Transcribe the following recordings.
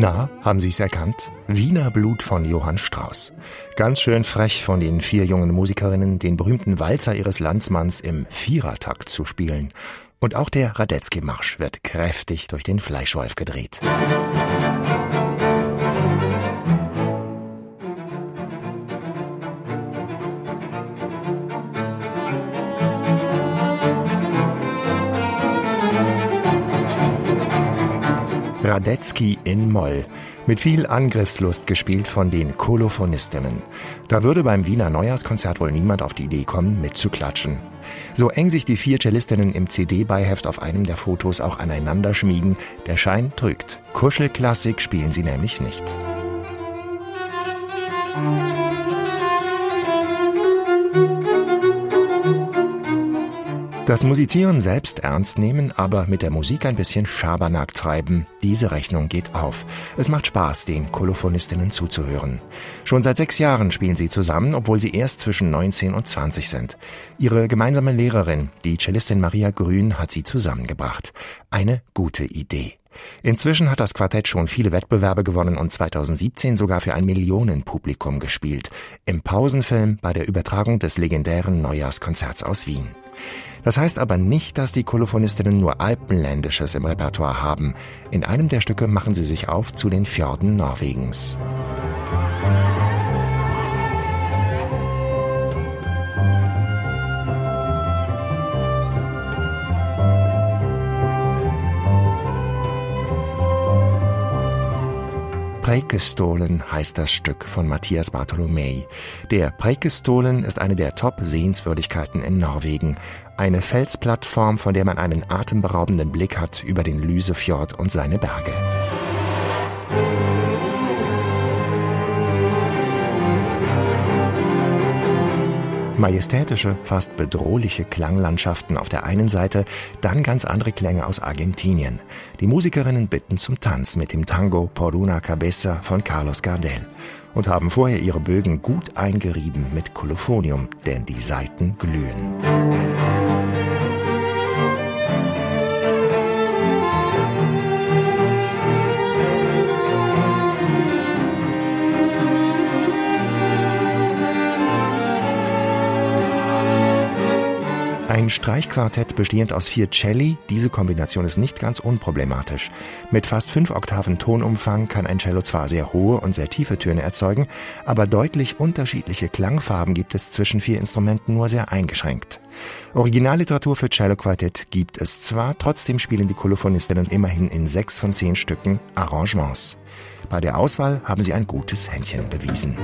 Na, haben Sie es erkannt? Wiener Blut von Johann Strauss. Ganz schön frech von den vier jungen Musikerinnen, den berühmten Walzer ihres Landsmanns im Vierertakt zu spielen. Und auch der Radetzky-Marsch wird kräftig durch den Fleischwolf gedreht. Radetzky in Moll. Mit viel Angriffslust gespielt von den Kolophonistinnen. Da würde beim Wiener Neujahrskonzert wohl niemand auf die Idee kommen, mitzuklatschen. So eng sich die vier Cellistinnen im CD-Beiheft auf einem der Fotos auch aneinander schmiegen, der Schein trügt. Kuschelklassik spielen sie nämlich nicht. Das Musizieren selbst ernst nehmen, aber mit der Musik ein bisschen Schabernack treiben, diese Rechnung geht auf. Es macht Spaß, den Kolophonistinnen zuzuhören. Schon seit sechs Jahren spielen sie zusammen, obwohl sie erst zwischen 19 und 20 sind. Ihre gemeinsame Lehrerin, die Cellistin Maria Grün, hat sie zusammengebracht. Eine gute Idee. Inzwischen hat das Quartett schon viele Wettbewerbe gewonnen und 2017 sogar für ein Millionenpublikum gespielt. Im Pausenfilm bei der Übertragung des legendären Neujahrskonzerts aus Wien. Das heißt aber nicht, dass die Kolophonistinnen nur Alpenländisches im Repertoire haben. In einem der Stücke machen sie sich auf zu den Fjorden Norwegens. Preikestolen heißt das Stück von Matthias Bartholomei. Der Preikestolen ist eine der Top-Sehenswürdigkeiten in Norwegen. Eine Felsplattform, von der man einen atemberaubenden Blick hat über den Lysefjord und seine Berge. Majestätische, fast bedrohliche Klanglandschaften auf der einen Seite, dann ganz andere Klänge aus Argentinien. Die Musikerinnen bitten zum Tanz mit dem Tango Por una Cabeza von Carlos Gardel und haben vorher ihre Bögen gut eingerieben mit Kolophonium, denn die Saiten glühen. Ein Streichquartett bestehend aus vier Celli, diese Kombination ist nicht ganz unproblematisch. Mit fast fünf Oktaven Tonumfang kann ein Cello zwar sehr hohe und sehr tiefe Töne erzeugen, aber deutlich unterschiedliche Klangfarben gibt es zwischen vier Instrumenten nur sehr eingeschränkt. Originalliteratur für Cello-Quartett gibt es zwar, trotzdem spielen die Kolophonistinnen immerhin in sechs von zehn Stücken Arrangements. Bei der Auswahl haben sie ein gutes Händchen bewiesen.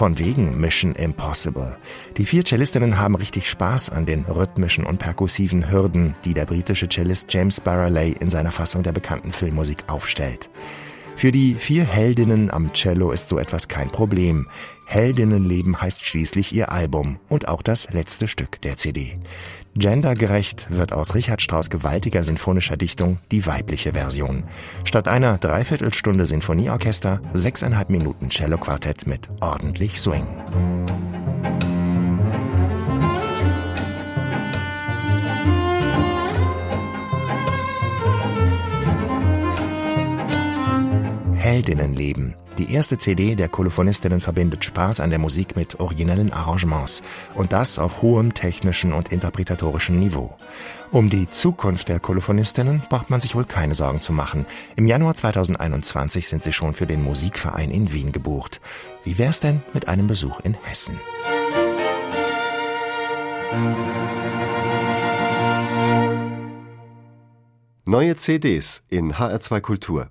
Von wegen Mission Impossible. Die vier Cellistinnen haben richtig Spaß an den rhythmischen und perkussiven Hürden, die der britische Cellist James Barreley in seiner Fassung der bekannten Filmmusik aufstellt. Für die vier Heldinnen am Cello ist so etwas kein Problem. Heldinnenleben heißt schließlich ihr Album und auch das letzte Stück der CD. Gendergerecht wird aus Richard Strauss gewaltiger sinfonischer Dichtung die weibliche Version. Statt einer Dreiviertelstunde Sinfonieorchester sechseinhalb Minuten Cello-Quartett mit ordentlich Swing. Heldinnenleben. Die erste CD der Kolophonistinnen verbindet Spaß an der Musik mit originellen Arrangements und das auf hohem technischen und interpretatorischen Niveau. Um die Zukunft der Kolophonistinnen braucht man sich wohl keine Sorgen zu machen. Im Januar 2021 sind sie schon für den Musikverein in Wien gebucht. Wie wär's denn mit einem Besuch in Hessen? Neue CDs in HR2 Kultur